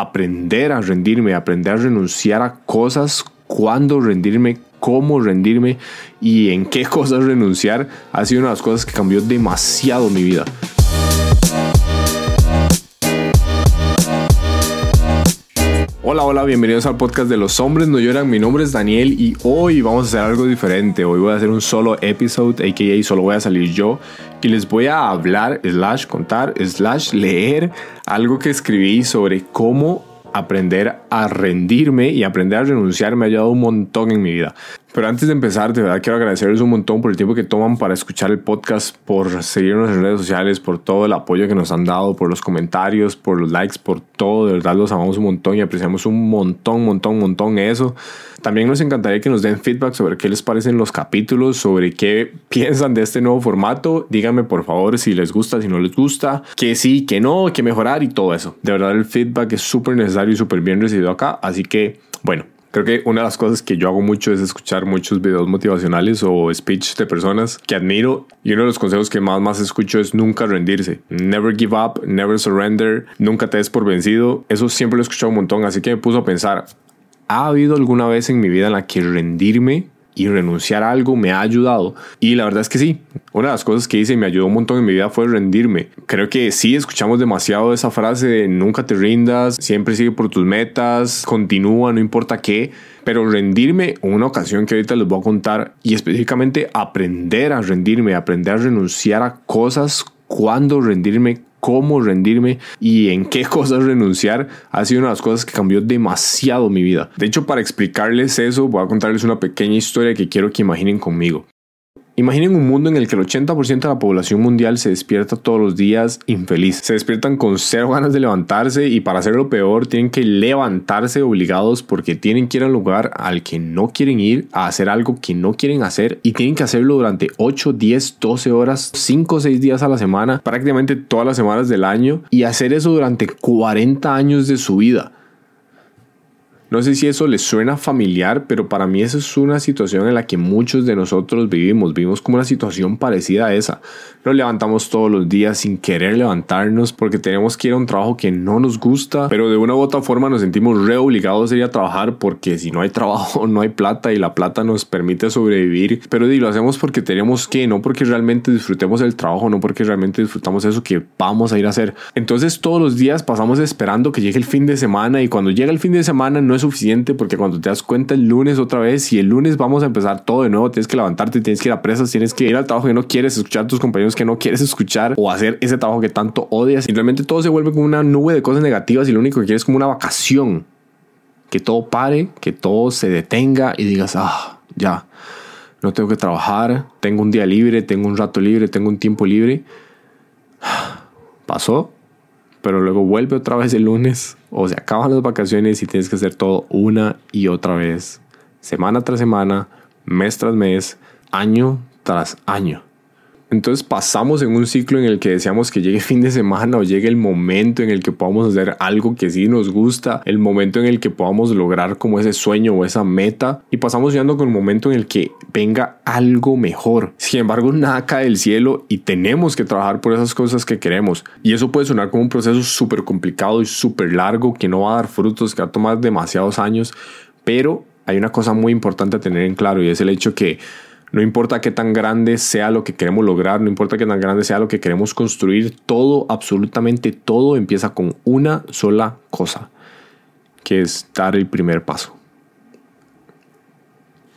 aprender a rendirme, aprender a renunciar a cosas, cuándo rendirme, cómo rendirme y en qué cosas renunciar, ha sido una de las cosas que cambió demasiado mi vida. Hola, hola, bienvenidos al podcast de Los Hombres No Lloran. Mi nombre es Daniel y hoy vamos a hacer algo diferente. Hoy voy a hacer un solo episode, aka solo voy a salir yo y les voy a hablar, slash contar, slash leer algo que escribí sobre cómo aprender a rendirme y aprender a renunciar me ha ayudado un montón en mi vida. Pero antes de empezar, de verdad quiero agradecerles un montón por el tiempo que toman para escuchar el podcast, por seguirnos en redes sociales, por todo el apoyo que nos han dado, por los comentarios, por los likes, por todo. De verdad los amamos un montón y apreciamos un montón, montón, montón eso. También nos encantaría que nos den feedback sobre qué les parecen los capítulos, sobre qué piensan de este nuevo formato. Díganme por favor si les gusta, si no les gusta, que sí, que no, que mejorar y todo eso. De verdad el feedback es súper necesario y súper bien recibido acá. Así que, bueno, Creo que una de las cosas que yo hago mucho es escuchar muchos videos motivacionales o speech de personas que admiro y uno de los consejos que más más escucho es nunca rendirse. Never give up, never surrender, nunca te des por vencido. Eso siempre lo he escuchado un montón, así que me puso a pensar, ¿ha habido alguna vez en mi vida en la que rendirme y renunciar a algo me ha ayudado. Y la verdad es que sí, una de las cosas que hice y me ayudó un montón en mi vida fue rendirme. Creo que sí, escuchamos demasiado esa frase de nunca te rindas, siempre sigue por tus metas, continúa, no importa qué. Pero rendirme, una ocasión que ahorita les voy a contar, y específicamente aprender a rendirme, aprender a renunciar a cosas, cuando rendirme, cómo rendirme y en qué cosas renunciar ha sido una de las cosas que cambió demasiado mi vida. De hecho, para explicarles eso, voy a contarles una pequeña historia que quiero que imaginen conmigo. Imaginen un mundo en el que el 80% de la población mundial se despierta todos los días infeliz. Se despiertan con cero ganas de levantarse y para hacerlo peor tienen que levantarse obligados porque tienen que ir a un lugar al que no quieren ir, a hacer algo que no quieren hacer y tienen que hacerlo durante 8, 10, 12 horas, 5 o 6 días a la semana, prácticamente todas las semanas del año y hacer eso durante 40 años de su vida. No sé si eso les suena familiar, pero para mí esa es una situación en la que muchos de nosotros vivimos. Vivimos como una situación parecida a esa. Nos levantamos todos los días sin querer levantarnos porque tenemos que ir a un trabajo que no nos gusta, pero de una u otra forma nos sentimos re obligados a ir a trabajar porque si no hay trabajo no hay plata y la plata nos permite sobrevivir. Pero lo hacemos porque tenemos que, no porque realmente disfrutemos el trabajo, no porque realmente disfrutamos eso que vamos a ir a hacer. Entonces todos los días pasamos esperando que llegue el fin de semana y cuando llega el fin de semana no suficiente porque cuando te das cuenta el lunes otra vez y el lunes vamos a empezar todo de nuevo, tienes que levantarte, tienes que ir a presas, tienes que ir al trabajo que no quieres, escuchar a tus compañeros que no quieres escuchar o hacer ese trabajo que tanto odias. Simplemente todo se vuelve como una nube de cosas negativas y lo único que quieres es como una vacación. Que todo pare, que todo se detenga y digas, ah, ya, no tengo que trabajar, tengo un día libre, tengo un rato libre, tengo un tiempo libre. Pasó, pero luego vuelve otra vez el lunes o se acaban las vacaciones y tienes que hacer todo una y otra vez, semana tras semana, mes tras mes, año tras año. Entonces pasamos en un ciclo en el que deseamos que llegue fin de semana o llegue el momento en el que podamos hacer algo que sí nos gusta, el momento en el que podamos lograr como ese sueño o esa meta y pasamos llegando con el momento en el que venga algo mejor. Sin embargo, nada cae del cielo y tenemos que trabajar por esas cosas que queremos. Y eso puede sonar como un proceso súper complicado y súper largo que no va a dar frutos, que va a tomar demasiados años, pero hay una cosa muy importante a tener en claro y es el hecho que no importa qué tan grande sea lo que queremos lograr, no importa qué tan grande sea lo que queremos construir, todo, absolutamente todo empieza con una sola cosa, que es dar el primer paso.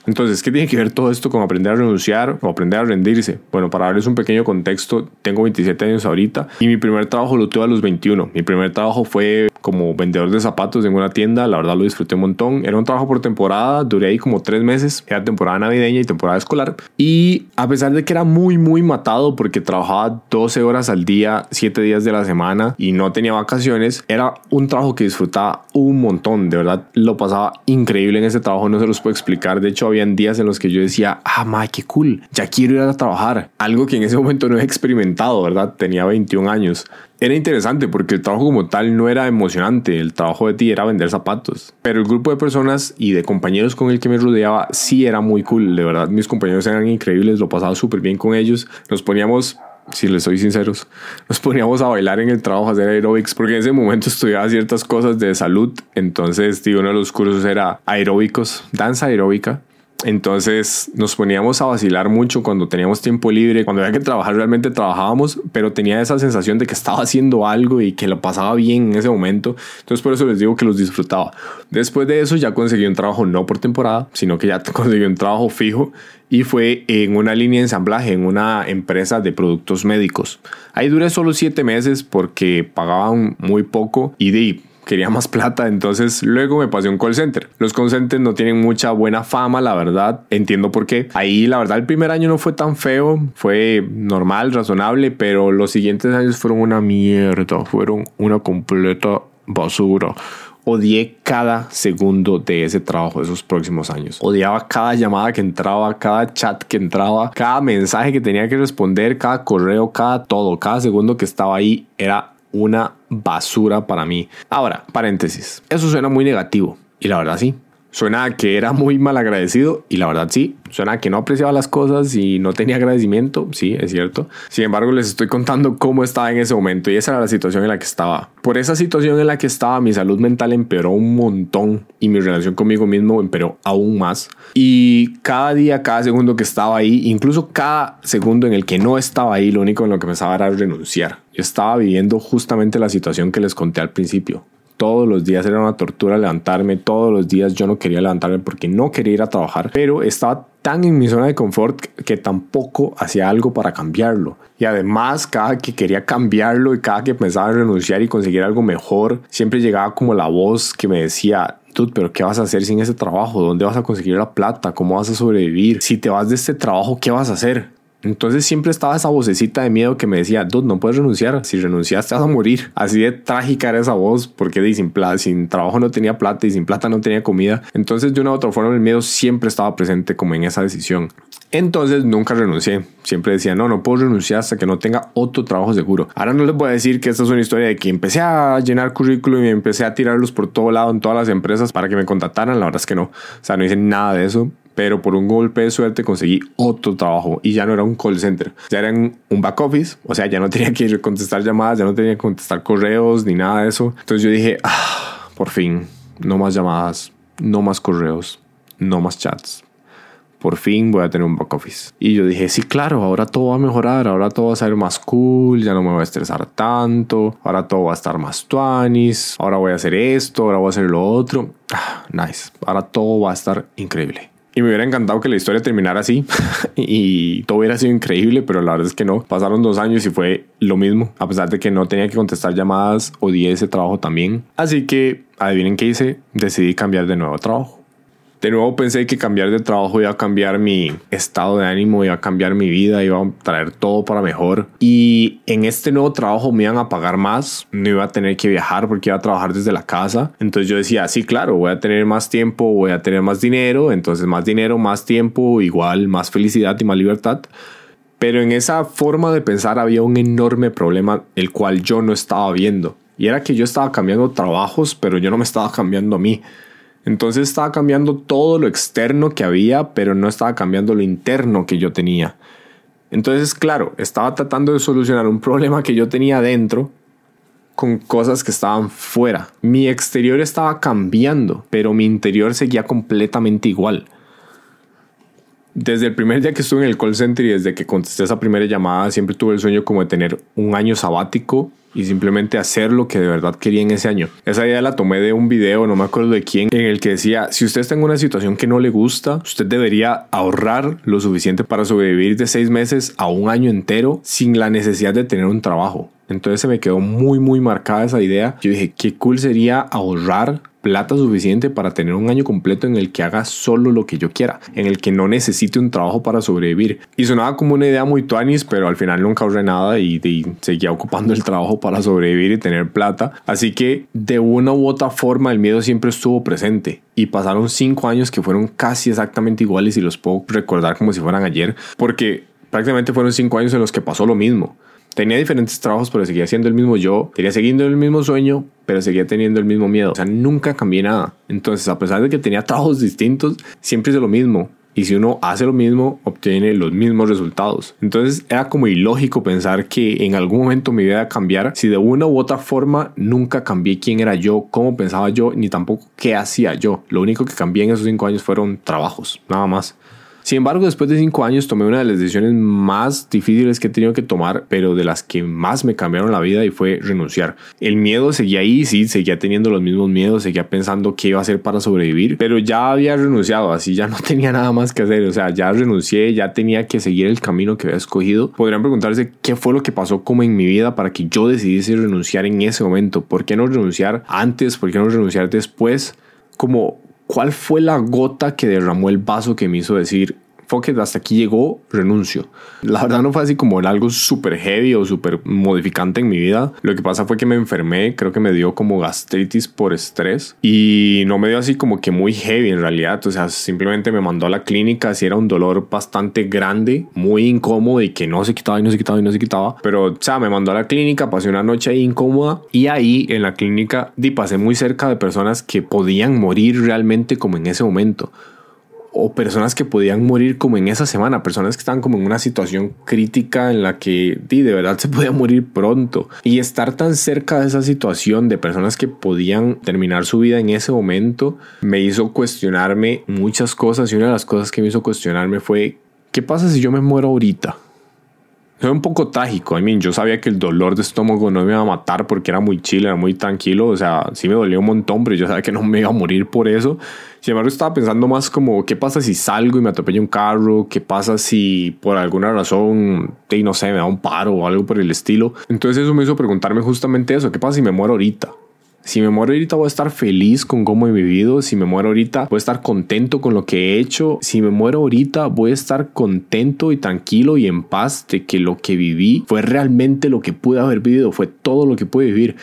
Entonces, ¿qué tiene que ver todo esto con aprender a renunciar o aprender a rendirse? Bueno, para darles un pequeño contexto, tengo 27 años ahorita y mi primer trabajo lo tuve a los 21. Mi primer trabajo fue como vendedor de zapatos en una tienda, la verdad lo disfruté un montón. Era un trabajo por temporada, duré ahí como tres meses, era temporada navideña y temporada escolar. Y a pesar de que era muy, muy matado porque trabajaba 12 horas al día, 7 días de la semana y no tenía vacaciones, era un trabajo que disfrutaba un montón, de verdad lo pasaba increíble en ese trabajo, no se los puedo explicar. De hecho, habían días en los que yo decía, ah, ma, qué cool, ya quiero ir a trabajar. Algo que en ese momento no he experimentado, ¿verdad? Tenía 21 años. Era interesante porque el trabajo como tal no era emocionante, el trabajo de ti era vender zapatos. Pero el grupo de personas y de compañeros con el que me rodeaba sí era muy cool, de verdad mis compañeros eran increíbles, lo pasaba súper bien con ellos. Nos poníamos si les soy sinceros. Nos poníamos a bailar en el trabajo, a hacer aeróbics, porque en ese momento estudiaba ciertas cosas de salud. Entonces, uno de los cursos era aeróbicos, danza aeróbica. Entonces nos poníamos a vacilar mucho cuando teníamos tiempo libre, cuando había que trabajar realmente trabajábamos, pero tenía esa sensación de que estaba haciendo algo y que lo pasaba bien en ese momento. Entonces por eso les digo que los disfrutaba. Después de eso ya conseguí un trabajo no por temporada, sino que ya conseguí un trabajo fijo y fue en una línea de ensamblaje en una empresa de productos médicos. Ahí duré solo siete meses porque pagaban muy poco y de quería más plata, entonces luego me pasé a un call center. Los call centers no tienen mucha buena fama, la verdad, entiendo por qué. Ahí la verdad el primer año no fue tan feo, fue normal, razonable, pero los siguientes años fueron una mierda, fueron una completa basura. Odié cada segundo de ese trabajo esos próximos años. Odiaba cada llamada que entraba, cada chat que entraba, cada mensaje que tenía que responder, cada correo, cada todo, cada segundo que estaba ahí era una basura para mí. Ahora, paréntesis. Eso suena muy negativo. Y la verdad sí. Suena que era muy mal agradecido y la verdad sí. Suena que no apreciaba las cosas y no tenía agradecimiento. Sí, es cierto. Sin embargo, les estoy contando cómo estaba en ese momento y esa era la situación en la que estaba. Por esa situación en la que estaba, mi salud mental empeoró un montón y mi relación conmigo mismo empeoró aún más. Y cada día, cada segundo que estaba ahí, incluso cada segundo en el que no estaba ahí, lo único en lo que pensaba era renunciar. Yo estaba viviendo justamente la situación que les conté al principio todos los días era una tortura levantarme, todos los días yo no quería levantarme porque no quería ir a trabajar, pero estaba tan en mi zona de confort que tampoco hacía algo para cambiarlo. Y además, cada que quería cambiarlo y cada que pensaba en renunciar y conseguir algo mejor, siempre llegaba como la voz que me decía, Dude, pero ¿qué vas a hacer sin ese trabajo? ¿Dónde vas a conseguir la plata? ¿Cómo vas a sobrevivir? Si te vas de este trabajo, ¿qué vas a hacer? Entonces siempre estaba esa vocecita de miedo que me decía, Dude, no puedes renunciar. Si renuncias te vas a morir. Así de trágica era esa voz porque sin, sin trabajo no tenía plata y sin plata no tenía comida. Entonces de una u otra forma el miedo siempre estaba presente como en esa decisión. Entonces nunca renuncié. Siempre decía, no, no puedo renunciar hasta que no tenga otro trabajo seguro. Ahora no les voy a decir que esta es una historia de que empecé a llenar currículum y empecé a tirarlos por todo lado en todas las empresas para que me contrataran. La verdad es que no. O sea, no hice nada de eso pero por un golpe de suerte conseguí otro trabajo y ya no era un call center, ya era un back office, o sea, ya no tenía que contestar llamadas, ya no tenía que contestar correos ni nada de eso. Entonces yo dije, ah, por fin, no más llamadas, no más correos, no más chats. Por fin voy a tener un back office. Y yo dije, sí, claro, ahora todo va a mejorar, ahora todo va a ser más cool, ya no me voy a estresar tanto, ahora todo va a estar más tuanis, ahora voy a hacer esto, ahora voy a hacer lo otro. Ah, nice, ahora todo va a estar increíble. Y me hubiera encantado que la historia terminara así y todo hubiera sido increíble, pero la verdad es que no. Pasaron dos años y fue lo mismo. A pesar de que no tenía que contestar llamadas, odié ese trabajo también. Así que, adivinen qué hice, decidí cambiar de nuevo trabajo. De nuevo pensé que cambiar de trabajo iba a cambiar mi estado de ánimo, iba a cambiar mi vida, iba a traer todo para mejor. Y en este nuevo trabajo me iban a pagar más, no iba a tener que viajar porque iba a trabajar desde la casa. Entonces yo decía, sí, claro, voy a tener más tiempo, voy a tener más dinero, entonces más dinero, más tiempo, igual más felicidad y más libertad. Pero en esa forma de pensar había un enorme problema el cual yo no estaba viendo. Y era que yo estaba cambiando trabajos, pero yo no me estaba cambiando a mí. Entonces estaba cambiando todo lo externo que había, pero no estaba cambiando lo interno que yo tenía. Entonces, claro, estaba tratando de solucionar un problema que yo tenía dentro con cosas que estaban fuera. Mi exterior estaba cambiando, pero mi interior seguía completamente igual. Desde el primer día que estuve en el call center y desde que contesté esa primera llamada, siempre tuve el sueño como de tener un año sabático y simplemente hacer lo que de verdad quería en ese año. Esa idea la tomé de un video, no me acuerdo de quién, en el que decía, si usted está en una situación que no le gusta, usted debería ahorrar lo suficiente para sobrevivir de seis meses a un año entero sin la necesidad de tener un trabajo. Entonces se me quedó muy muy marcada esa idea. Yo dije, qué cool sería ahorrar plata suficiente para tener un año completo en el que haga solo lo que yo quiera, en el que no necesite un trabajo para sobrevivir. Y sonaba como una idea muy tuanis, pero al final nunca ahorré nada y, seguía ocupando el trabajo para sobrevivir y tener plata. Así que de una u otra forma el miedo siempre estuvo presente. Y pasaron cinco años que fueron casi exactamente iguales y los puedo recordar como si fueran ayer, porque prácticamente fueron cinco años en los que pasó lo mismo. Tenía diferentes trabajos, pero seguía siendo el mismo yo. Seguía siguiendo el mismo sueño, pero seguía teniendo el mismo miedo. O sea, nunca cambié nada. Entonces, a pesar de que tenía trabajos distintos, siempre hice lo mismo. y si uno hace lo mismo, obtiene los mismos resultados. Entonces era como ilógico pensar que en algún momento mi vida iba a cambiar si de una u otra forma nunca cambié quién era yo, cómo pensaba yo, ni tampoco qué hacía yo. Lo único que cambié en esos cinco años fueron trabajos, nada más. Sin embargo, después de cinco años tomé una de las decisiones más difíciles que he tenido que tomar, pero de las que más me cambiaron la vida y fue renunciar. El miedo seguía ahí, sí, seguía teniendo los mismos miedos, seguía pensando qué iba a hacer para sobrevivir, pero ya había renunciado, así ya no tenía nada más que hacer, o sea, ya renuncié, ya tenía que seguir el camino que había escogido. Podrían preguntarse qué fue lo que pasó como en mi vida para que yo decidiese renunciar en ese momento, ¿por qué no renunciar antes? ¿Por qué no renunciar después? Como ¿Cuál fue la gota que derramó el vaso que me hizo decir, fuck hasta aquí llegó, renuncio. La verdad no fue así como algo súper heavy o súper modificante en mi vida. Lo que pasa fue que me enfermé, creo que me dio como gastritis por estrés y no me dio así como que muy heavy en realidad. O sea, simplemente me mandó a la clínica, si era un dolor bastante grande, muy incómodo y que no se quitaba y no se quitaba y no se quitaba. Pero, o sea, me mandó a la clínica, pasé una noche ahí incómoda y ahí en la clínica di, pasé muy cerca de personas que podían morir realmente como en ese momento o personas que podían morir como en esa semana, personas que estaban como en una situación crítica en la que de verdad se podía morir pronto. Y estar tan cerca de esa situación de personas que podían terminar su vida en ese momento me hizo cuestionarme muchas cosas y una de las cosas que me hizo cuestionarme fue, ¿qué pasa si yo me muero ahorita? Fue un poco trágico. I mean, yo sabía que el dolor de estómago no me iba a matar porque era muy chill, era muy tranquilo. O sea, sí me dolía un montón, pero yo sabía que no me iba a morir por eso. Sin embargo, estaba pensando más como, ¿qué pasa si salgo y me atropella un carro? ¿Qué pasa si por alguna razón, no sé, me da un paro o algo por el estilo? Entonces eso me hizo preguntarme justamente eso. ¿Qué pasa si me muero ahorita? Si me muero ahorita voy a estar feliz con cómo he vivido. Si me muero ahorita voy a estar contento con lo que he hecho. Si me muero ahorita voy a estar contento y tranquilo y en paz de que lo que viví fue realmente lo que pude haber vivido. Fue todo lo que pude vivir.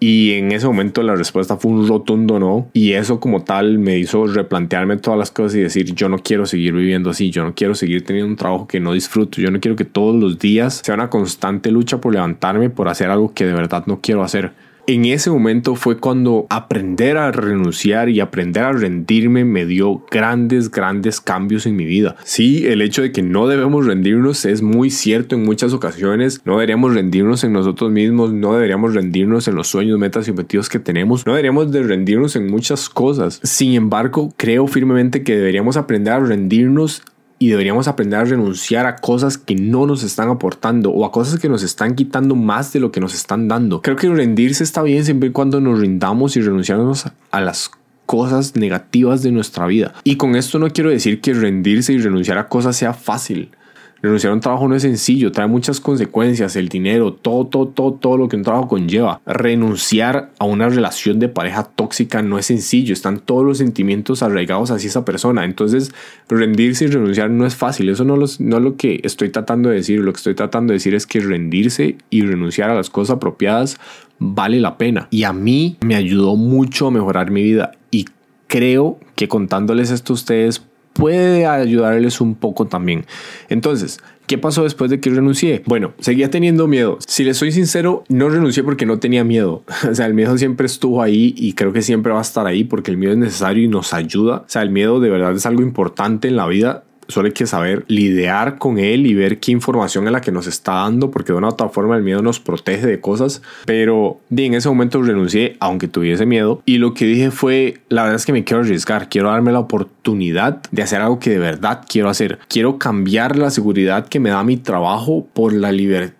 Y en ese momento la respuesta fue un rotundo no. Y eso como tal me hizo replantearme todas las cosas y decir, yo no quiero seguir viviendo así, yo no quiero seguir teniendo un trabajo que no disfruto, yo no quiero que todos los días sea una constante lucha por levantarme, por hacer algo que de verdad no quiero hacer en ese momento fue cuando aprender a renunciar y aprender a rendirme me dio grandes, grandes cambios en mi vida. Sí, el hecho de que no debemos rendirnos es muy cierto en muchas ocasiones. No deberíamos rendirnos en nosotros mismos, no deberíamos rendirnos en los sueños, metas y objetivos que tenemos. No deberíamos de rendirnos en muchas cosas. Sin embargo, creo firmemente que deberíamos aprender a rendirnos y deberíamos aprender a renunciar a cosas que no nos están aportando o a cosas que nos están quitando más de lo que nos están dando. Creo que rendirse está bien siempre y cuando nos rindamos y renunciamos a las cosas negativas de nuestra vida. Y con esto no quiero decir que rendirse y renunciar a cosas sea fácil. Renunciar a un trabajo no es sencillo, trae muchas consecuencias, el dinero, todo, todo, todo, todo lo que un trabajo conlleva. Renunciar a una relación de pareja tóxica no es sencillo, están todos los sentimientos arraigados hacia esa persona. Entonces, rendirse y renunciar no es fácil, eso no, no es lo que estoy tratando de decir, lo que estoy tratando de decir es que rendirse y renunciar a las cosas apropiadas vale la pena. Y a mí me ayudó mucho a mejorar mi vida y creo que contándoles esto a ustedes puede ayudarles un poco también. Entonces, ¿Qué pasó después de que renuncié? Bueno, seguía teniendo miedo. Si les soy sincero, no renuncié porque no tenía miedo. O sea, el miedo siempre estuvo ahí y creo que siempre va a estar ahí porque el miedo es necesario y nos ayuda. O sea, el miedo de verdad es algo importante en la vida solo hay que saber lidiar con él y ver qué información es la que nos está dando, porque de una u otra forma el miedo nos protege de cosas. Pero en ese momento renuncié, aunque tuviese miedo, y lo que dije fue: la verdad es que me quiero arriesgar, quiero darme la oportunidad de hacer algo que de verdad quiero hacer. Quiero cambiar la seguridad que me da mi trabajo por la libertad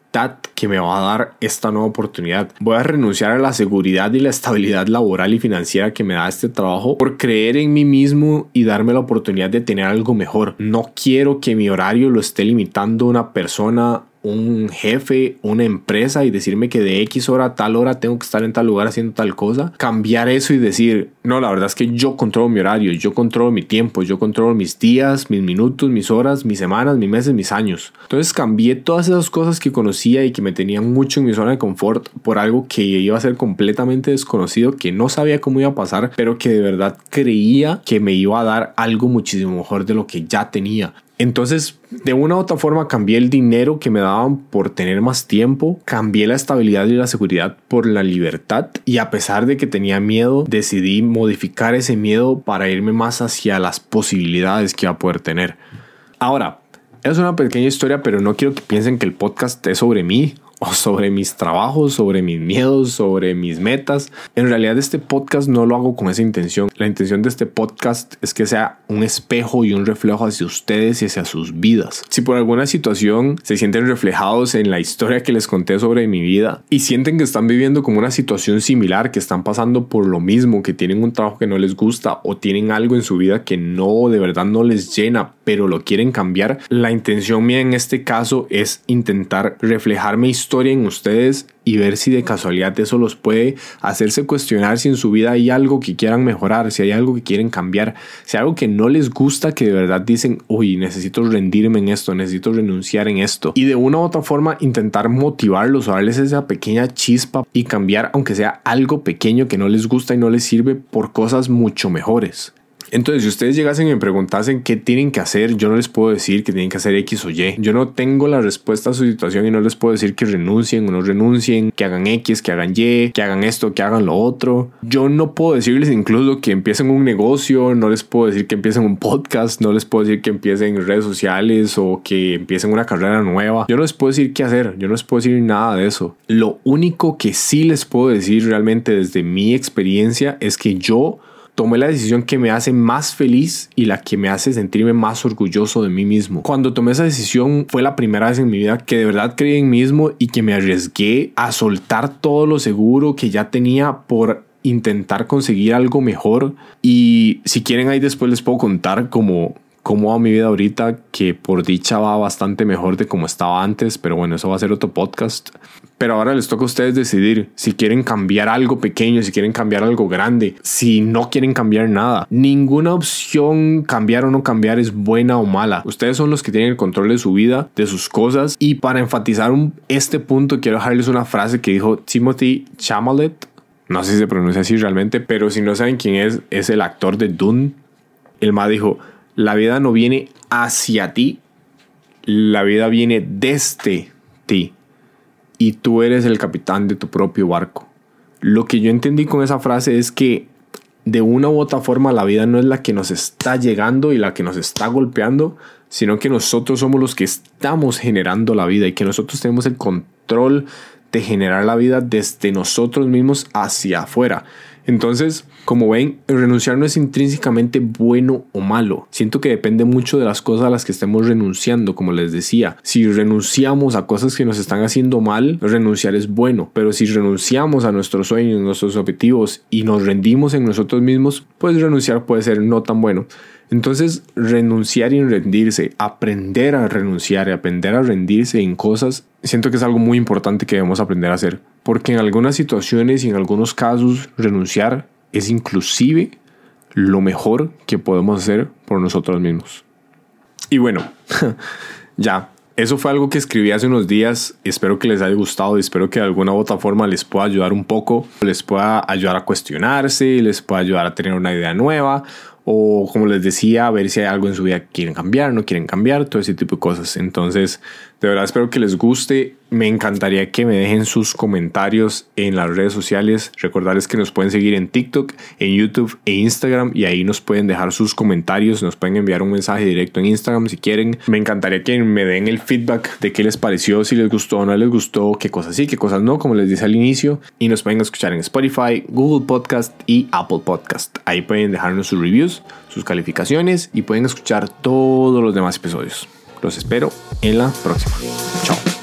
que me va a dar esta nueva oportunidad. Voy a renunciar a la seguridad y la estabilidad laboral y financiera que me da este trabajo por creer en mí mismo y darme la oportunidad de tener algo mejor. No quiero que mi horario lo esté limitando una persona un jefe, una empresa y decirme que de X hora a tal hora tengo que estar en tal lugar haciendo tal cosa, cambiar eso y decir, no, la verdad es que yo controlo mi horario, yo controlo mi tiempo, yo controlo mis días, mis minutos, mis horas, mis semanas, mis meses, mis años. Entonces cambié todas esas cosas que conocía y que me tenían mucho en mi zona de confort por algo que iba a ser completamente desconocido, que no sabía cómo iba a pasar, pero que de verdad creía que me iba a dar algo muchísimo mejor de lo que ya tenía Entonces, de una u otra forma, cambié el dinero que me daban por tener más tiempo, cambié la estabilidad y la seguridad por la libertad y a pesar de que tenía miedo, decidí modificar ese miedo para irme más hacia las posibilidades que iba a poder tener. Ahora, es una pequeña historia, pero no quiero que piensen que el podcast es sobre mí o sobre mis trabajos, sobre mis miedos, sobre mis metas. En realidad este podcast no lo hago con esa intención. La intención de este podcast es que sea un espejo y un reflejo hacia ustedes y hacia sus vidas. Si por alguna situación se sienten reflejados en la historia que les conté sobre mi vida y sienten que están viviendo como una situación similar, que están pasando por lo mismo, que tienen un trabajo que no les gusta o tienen algo en su vida que no, de verdad no les llena, pero lo quieren cambiar, la intención mía en este caso es intentar reflejar mi historia historia en ustedes y ver si de casualidad eso los puede hacerse cuestionar si en su vida hay algo que quieran mejorar, si hay algo que quieren cambiar, si hay algo que no les gusta, que de verdad dicen, uy, necesito rendirme en esto, necesito renunciar en esto. Y de una u otra forma intentar motivarlos o darles esa pequeña chispa y cambiar, aunque sea algo pequeño que no les gusta y no les sirve, por cosas mucho mejores. Entonces, si ustedes llegasen y me preguntasen qué tienen que hacer, yo no les puedo decir que tienen que hacer X o Y. Yo no tengo la respuesta a su situación y no les puedo decir que renuncien o no renuncien, que hagan X, que hagan Y, que hagan esto, que hagan lo otro. Yo no puedo decirles incluso que empiecen un negocio, no les puedo decir que empiecen un podcast, no les puedo decir que empiecen redes sociales o que empiecen una carrera nueva. Yo no les puedo decir qué hacer, yo no les puedo decir nada de eso. Lo único que sí les puedo decir realmente desde mi experiencia es que yo tomé la decisión que me hace más feliz y la que me hace sentirme más orgulloso de mí mismo. Cuando tomé esa decisión fue la primera vez en mi vida que de verdad creí en mí mismo y que me arriesgué a soltar todo lo seguro que ya tenía por intentar conseguir algo mejor y si quieren ahí después les puedo contar como cómo va mi vida ahorita, que por dicha va bastante mejor de como estaba antes, pero bueno, eso va a ser otro podcast. Pero ahora les toca a ustedes decidir si quieren cambiar algo pequeño, si quieren cambiar algo grande, si no quieren cambiar nada. Ninguna opción cambiar o no cambiar es buena o mala. Ustedes son los que tienen el control de su vida, de sus cosas. Y para enfatizar este punto, quiero dejarles una frase que dijo Timothy Chamalet. No sé si se pronuncia así realmente, pero si no saben quién es, es el actor de Dune. El más dijo, la vida no viene hacia ti, la vida viene desde ti. Y tú eres el capitán de tu propio barco. Lo que yo entendí con esa frase es que de una u otra forma la vida no es la que nos está llegando y la que nos está golpeando, sino que nosotros somos los que estamos generando la vida y que nosotros tenemos el control de generar la vida desde nosotros mismos hacia afuera. Entonces, como ven, renunciar no es intrínsecamente bueno o malo. Siento que depende mucho de las cosas a las que estemos renunciando, como les decía. Si renunciamos a cosas que nos están haciendo mal, renunciar es bueno. Pero si renunciamos a nuestros sueños, nuestros objetivos y nos rendimos en nosotros mismos, pues renunciar puede ser no tan bueno. Entonces, renunciar y rendirse, aprender a renunciar y aprender a rendirse en cosas, siento que es algo muy importante que debemos aprender a hacer. Porque en algunas situaciones y en algunos casos, renunciar es inclusive lo mejor que podemos hacer por nosotros mismos. Y bueno, ya, eso fue algo que escribí hace unos días. Espero que les haya gustado y espero que de alguna otra forma les pueda ayudar un poco, les pueda ayudar a cuestionarse, les pueda ayudar a tener una idea nueva o como les decía, a ver si hay algo en su vida que quieren cambiar, no quieren cambiar, todo ese tipo de cosas. Entonces, de verdad espero que les guste. Me encantaría que me dejen sus comentarios en las redes sociales. Recordarles que nos pueden seguir en TikTok, en YouTube e Instagram y ahí nos pueden dejar sus comentarios, nos pueden enviar un mensaje directo en Instagram si quieren. Me encantaría que me den el feedback de qué les pareció, si les gustó o no les gustó, qué cosas sí, qué cosas no, como les dije al inicio. Y nos pueden escuchar en Spotify, Google Podcast y Apple Podcast. Ahí pueden dejarnos sus reviews, sus calificaciones y pueden escuchar todos los demás episodios. Los espero en la próxima. Chao.